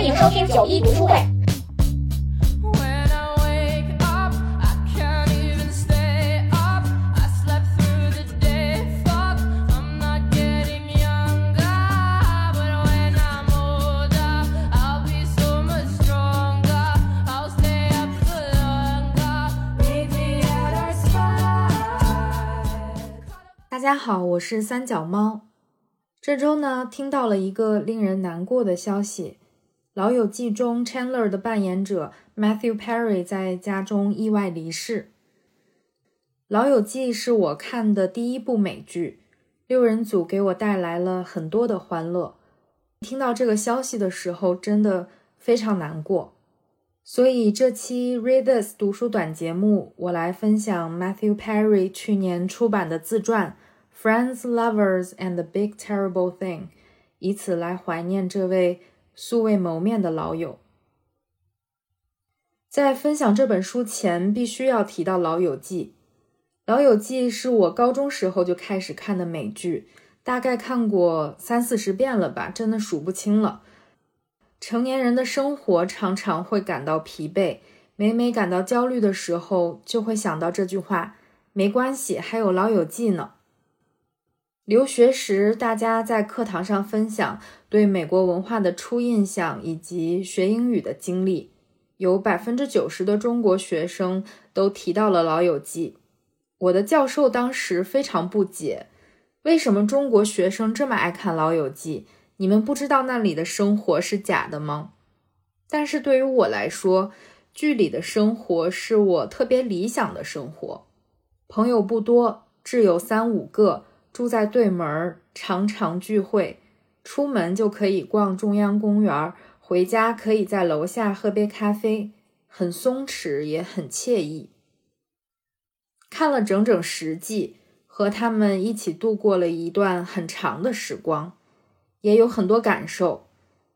欢迎收听九一读书会。大家好，我是三脚猫。这周呢，听到了一个令人难过的消息，《老友记》中 Chandler 的扮演者 Matthew Perry 在家中意外离世。《老友记》是我看的第一部美剧，六人组给我带来了很多的欢乐。听到这个消息的时候，真的非常难过。所以这期 Read This 读书短节目，我来分享 Matthew Perry 去年出版的自传。Friends, lovers, and the big terrible thing，以此来怀念这位素未谋面的老友。在分享这本书前，必须要提到《老友记》。《老友记》是我高中时候就开始看的美剧，大概看过三四十遍了吧，真的数不清了。成年人的生活常常会感到疲惫，每每感到焦虑的时候，就会想到这句话：没关系，还有《老友记》呢。留学时，大家在课堂上分享对美国文化的初印象以及学英语的经历，有百分之九十的中国学生都提到了《老友记》。我的教授当时非常不解，为什么中国学生这么爱看《老友记》？你们不知道那里的生活是假的吗？但是对于我来说，剧里的生活是我特别理想的生活，朋友不多，挚友三五个。住在对门，常常聚会，出门就可以逛中央公园，回家可以在楼下喝杯咖啡，很松弛也很惬意。看了整整十季，和他们一起度过了一段很长的时光，也有很多感受，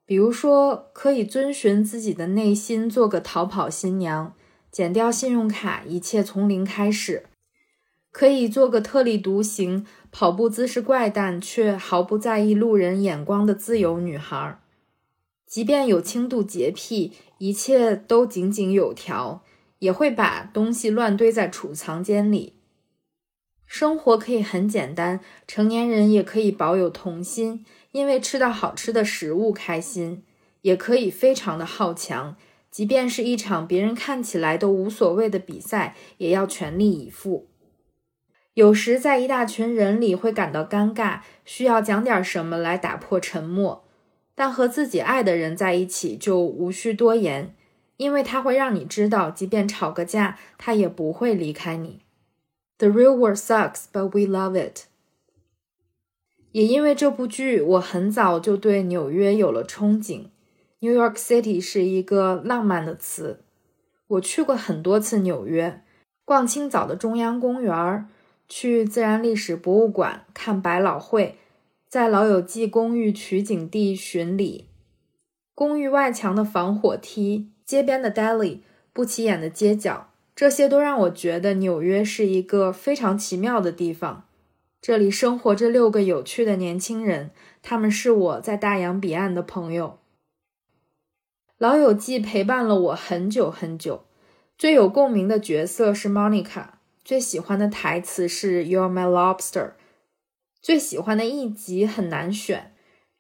比如说可以遵循自己的内心，做个逃跑新娘，减掉信用卡，一切从零开始。可以做个特立独行、跑步姿势怪诞却毫不在意路人眼光的自由女孩，即便有轻度洁癖，一切都井井有条，也会把东西乱堆在储藏间里。生活可以很简单，成年人也可以保有童心，因为吃到好吃的食物开心；也可以非常的好强，即便是一场别人看起来都无所谓的比赛，也要全力以赴。有时在一大群人里会感到尴尬，需要讲点什么来打破沉默。但和自己爱的人在一起就无需多言，因为他会让你知道，即便吵个架，他也不会离开你。The real world sucks, but we love it。也因为这部剧，我很早就对纽约有了憧憬。New York City 是一个浪漫的词。我去过很多次纽约，逛清早的中央公园儿。去自然历史博物馆看百老汇，在老友记公寓取景地巡礼，公寓外墙的防火梯、街边的 deli、不起眼的街角，这些都让我觉得纽约是一个非常奇妙的地方。这里生活着六个有趣的年轻人，他们是我在大洋彼岸的朋友。老友记陪伴了我很久很久，最有共鸣的角色是 Monica。最喜欢的台词是 "You're my lobster"。最喜欢的一集很难选。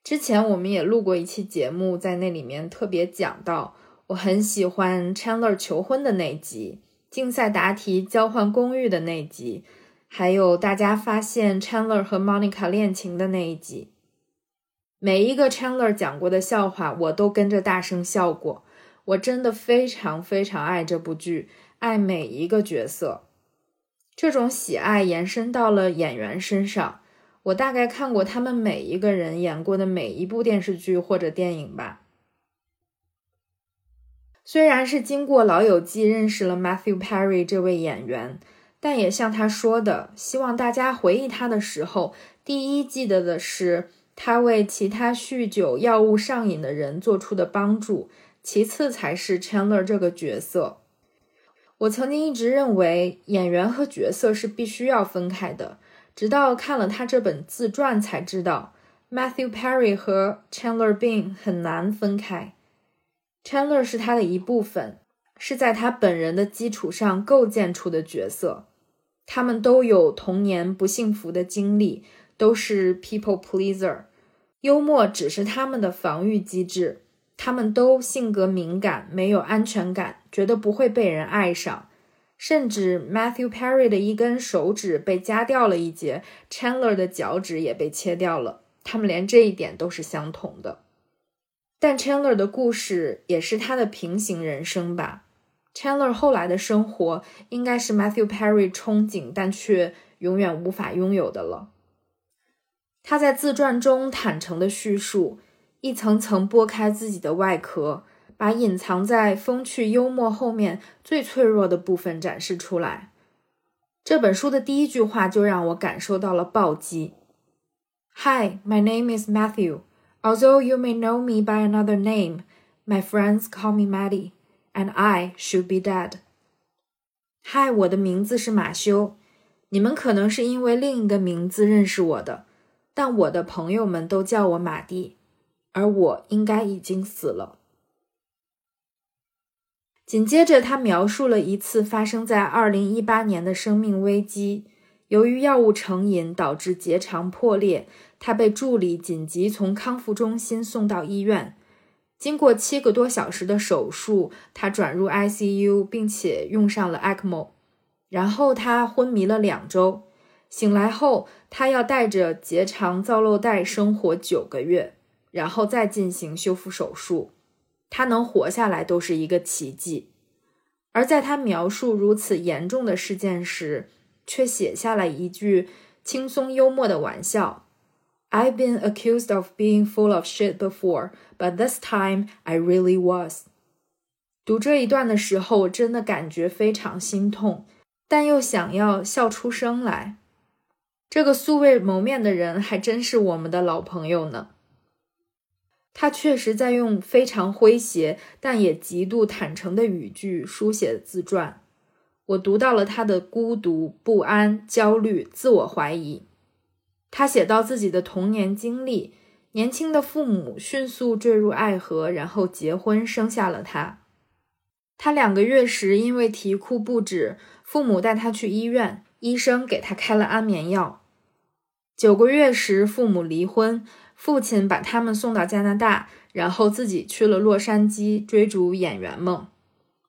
之前我们也录过一期节目，在那里面特别讲到，我很喜欢 Chandler 求婚的那集，竞赛答题交换公寓的那集，还有大家发现 Chandler 和 Monica 恋情的那一集。每一个 Chandler 讲过的笑话，我都跟着大声笑过。我真的非常非常爱这部剧，爱每一个角色。这种喜爱延伸到了演员身上，我大概看过他们每一个人演过的每一部电视剧或者电影吧。虽然是经过《老友记》认识了 Matthew Perry 这位演员，但也像他说的，希望大家回忆他的时候，第一记得的是他为其他酗酒、药物上瘾的人做出的帮助，其次才是 Chandler 这个角色。我曾经一直认为演员和角色是必须要分开的，直到看了他这本自传才知道，Matthew Perry 和 Chandler Bing 很难分开。Chandler 是他的一部分，是在他本人的基础上构建出的角色。他们都有童年不幸福的经历，都是 people pleaser。幽默只是他们的防御机制。他们都性格敏感，没有安全感，觉得不会被人爱上。甚至 Matthew Perry 的一根手指被夹掉了一截，Chandler 的脚趾也被切掉了。他们连这一点都是相同的。但 Chandler 的故事也是他的平行人生吧？Chandler 后来的生活应该是 Matthew Perry 憧憬但却永远无法拥有的了。他在自传中坦诚的叙述，一层层剥开自己的外壳。把隐藏在风趣幽默后面最脆弱的部分展示出来。这本书的第一句话就让我感受到了暴击。Hi, my name is Matthew. Although you may know me by another name, my friends call me Maddie, and I should be dead. Hi，我的名字是马修。你们可能是因为另一个名字认识我的，但我的朋友们都叫我马蒂，而我应该已经死了。紧接着，他描述了一次发生在2018年的生命危机。由于药物成瘾导致结肠破裂，他被助理紧急从康复中心送到医院。经过七个多小时的手术，他转入 ICU，并且用上了 ECMO。然后他昏迷了两周，醒来后，他要带着结肠造瘘带生活九个月，然后再进行修复手术。他能活下来都是一个奇迹，而在他描述如此严重的事件时，却写下了一句轻松幽默的玩笑：“I've been accused of being full of shit before, but this time I really was。”读这一段的时候，我真的感觉非常心痛，但又想要笑出声来。这个素未谋面的人还真是我们的老朋友呢。他确实在用非常诙谐，但也极度坦诚的语句书写自传。我读到了他的孤独、不安、焦虑、自我怀疑。他写到自己的童年经历：年轻的父母迅速坠入爱河，然后结婚生下了他。他两个月时因为啼哭不止，父母带他去医院，医生给他开了安眠药。九个月时，父母离婚。父亲把他们送到加拿大，然后自己去了洛杉矶追逐演员梦。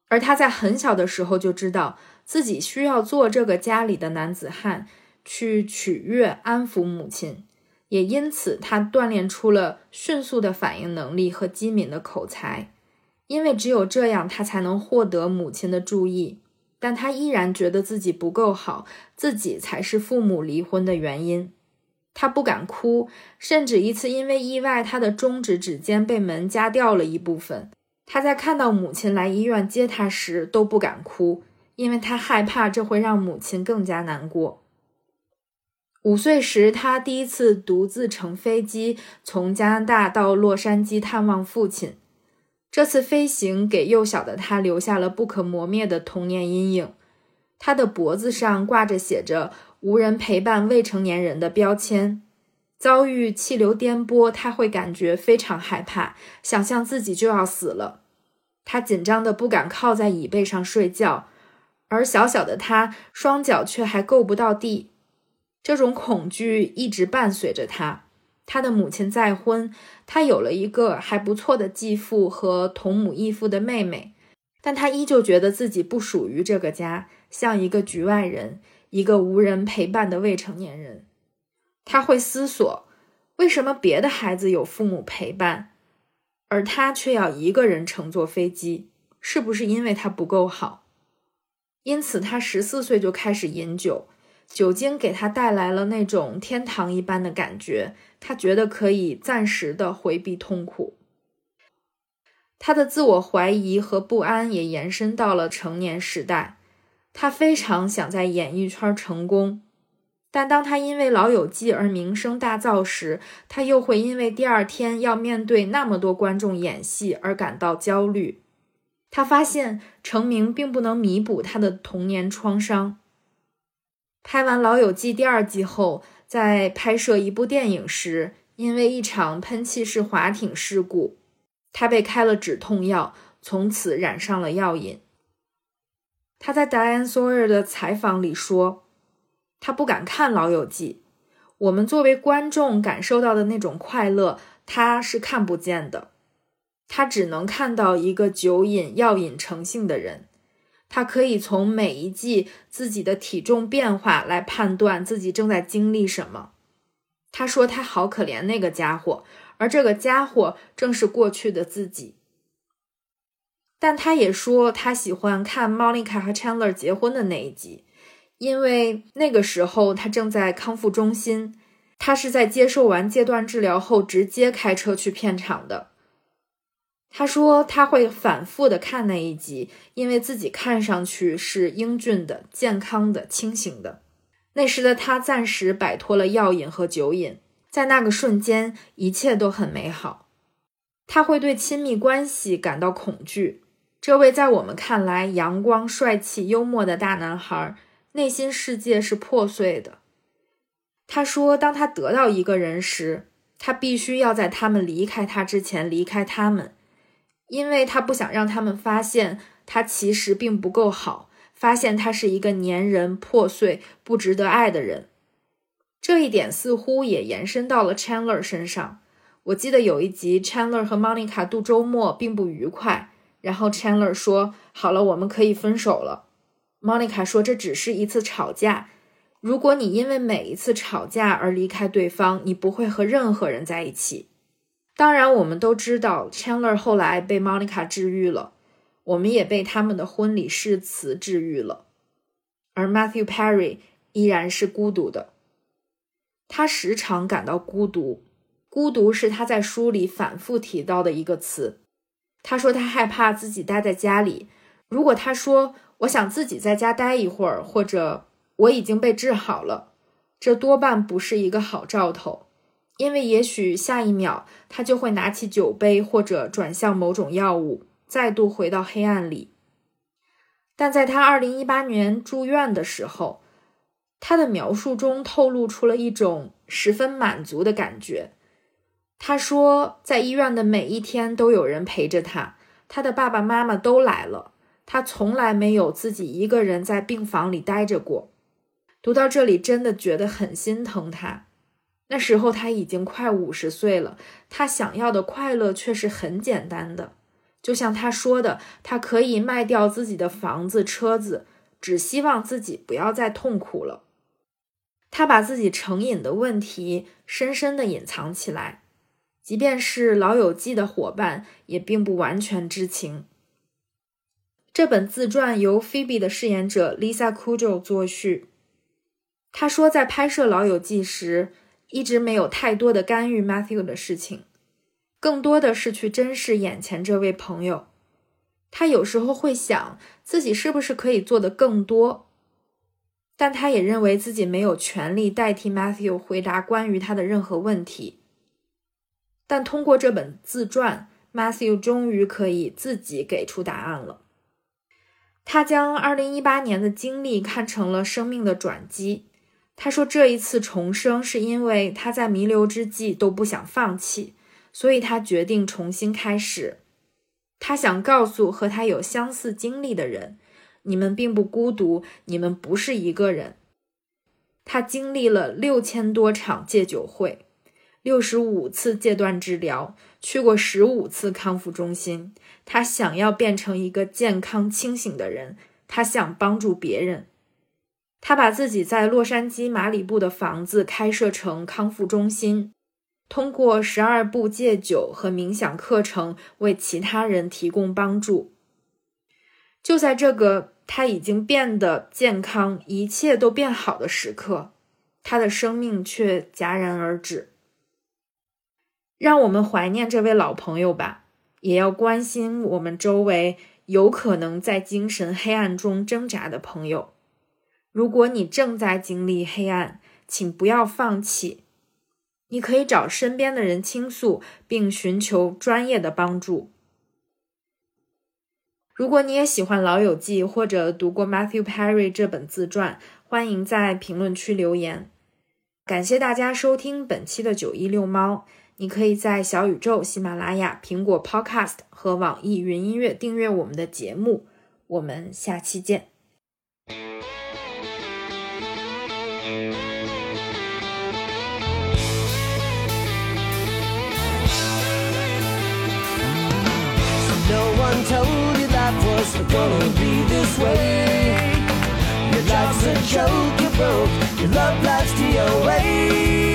而他在很小的时候就知道自己需要做这个家里的男子汉，去取悦、安抚母亲。也因此，他锻炼出了迅速的反应能力和机敏的口才。因为只有这样，他才能获得母亲的注意。但他依然觉得自己不够好，自己才是父母离婚的原因。他不敢哭，甚至一次因为意外，他的中指指尖被门夹掉了一部分。他在看到母亲来医院接他时都不敢哭，因为他害怕这会让母亲更加难过。五岁时，他第一次独自乘飞机从加拿大到洛杉矶探望父亲。这次飞行给幼小的他留下了不可磨灭的童年阴影。他的脖子上挂着写着。无人陪伴未成年人的标签，遭遇气流颠簸，他会感觉非常害怕，想象自己就要死了。他紧张的不敢靠在椅背上睡觉，而小小的他双脚却还够不到地。这种恐惧一直伴随着他。他的母亲再婚，他有了一个还不错的继父和同母异父的妹妹，但他依旧觉得自己不属于这个家，像一个局外人。一个无人陪伴的未成年人，他会思索：为什么别的孩子有父母陪伴，而他却要一个人乘坐飞机？是不是因为他不够好？因此，他十四岁就开始饮酒，酒精给他带来了那种天堂一般的感觉，他觉得可以暂时的回避痛苦。他的自我怀疑和不安也延伸到了成年时代。他非常想在演艺圈成功，但当他因为《老友记》而名声大噪时，他又会因为第二天要面对那么多观众演戏而感到焦虑。他发现成名并不能弥补他的童年创伤。拍完《老友记》第二季后，在拍摄一部电影时，因为一场喷气式滑艇事故，他被开了止痛药，从此染上了药瘾。他在 Diane Sawyer 的采访里说，他不敢看《老友记》，我们作为观众感受到的那种快乐，他是看不见的。他只能看到一个酒瘾、药瘾成性的人。他可以从每一季自己的体重变化来判断自己正在经历什么。他说他好可怜那个家伙，而这个家伙正是过去的自己。但他也说他喜欢看 Monica 和 Chandler 结婚的那一集，因为那个时候他正在康复中心，他是在接受完戒断治疗后直接开车去片场的。他说他会反复的看那一集，因为自己看上去是英俊的、健康的、清醒的。那时的他暂时摆脱了药瘾和酒瘾，在那个瞬间，一切都很美好。他会对亲密关系感到恐惧。这位在我们看来阳光、帅气、幽默的大男孩，内心世界是破碎的。他说，当他得到一个人时，他必须要在他们离开他之前离开他们。因为他不想让他们发现他其实并不够好，发现他是一个粘人、破碎、不值得爱的人。这一点似乎也延伸到了 Chandler 身上。我记得有一集，Chandler 和 Monica 度周末并不愉快，然后 Chandler 说：“好了，我们可以分手了。” Monica 说：“这只是一次吵架。如果你因为每一次吵架而离开对方，你不会和任何人在一起。”当然，我们都知道 Chandler 后来被 Monica 治愈了，我们也被他们的婚礼誓词治愈了。而 Matthew Perry 依然是孤独的，他时常感到孤独。孤独是他在书里反复提到的一个词。他说他害怕自己待在家里。如果他说我想自己在家待一会儿，或者我已经被治好了，这多半不是一个好兆头。因为也许下一秒他就会拿起酒杯，或者转向某种药物，再度回到黑暗里。但在他二零一八年住院的时候，他的描述中透露出了一种十分满足的感觉。他说，在医院的每一天都有人陪着他，他的爸爸妈妈都来了，他从来没有自己一个人在病房里待着过。读到这里，真的觉得很心疼他。那时候他已经快五十岁了，他想要的快乐却是很简单的，就像他说的，他可以卖掉自己的房子、车子，只希望自己不要再痛苦了。他把自己成瘾的问题深深的隐藏起来，即便是老友记的伙伴也并不完全知情。这本自传由 Phoebe 的饰演者 Lisa Kudrow 作序，他说在拍摄老友记时。一直没有太多的干预 Matthew 的事情，更多的是去珍视眼前这位朋友。他有时候会想自己是不是可以做的更多，但他也认为自己没有权利代替 Matthew 回答关于他的任何问题。但通过这本自传，Matthew 终于可以自己给出答案了。他将2018年的经历看成了生命的转机。他说：“这一次重生是因为他在弥留之际都不想放弃，所以他决定重新开始。他想告诉和他有相似经历的人，你们并不孤独，你们不是一个人。他经历了六千多场戒酒会，六十五次戒断治疗，去过十五次康复中心。他想要变成一个健康清醒的人，他想帮助别人。”他把自己在洛杉矶马里布的房子开设成康复中心，通过十二部戒酒和冥想课程为其他人提供帮助。就在这个他已经变得健康、一切都变好的时刻，他的生命却戛然而止。让我们怀念这位老朋友吧，也要关心我们周围有可能在精神黑暗中挣扎的朋友。如果你正在经历黑暗，请不要放弃。你可以找身边的人倾诉，并寻求专业的帮助。如果你也喜欢《老友记》或者读过 Matthew Perry 这本自传，欢迎在评论区留言。感谢大家收听本期的九一六猫。你可以在小宇宙、喜马拉雅、苹果 Podcast 和网易云音乐订阅我们的节目。我们下期见。No one told you life was gonna be this way. Your life's a joke, you're broke. Your love life's the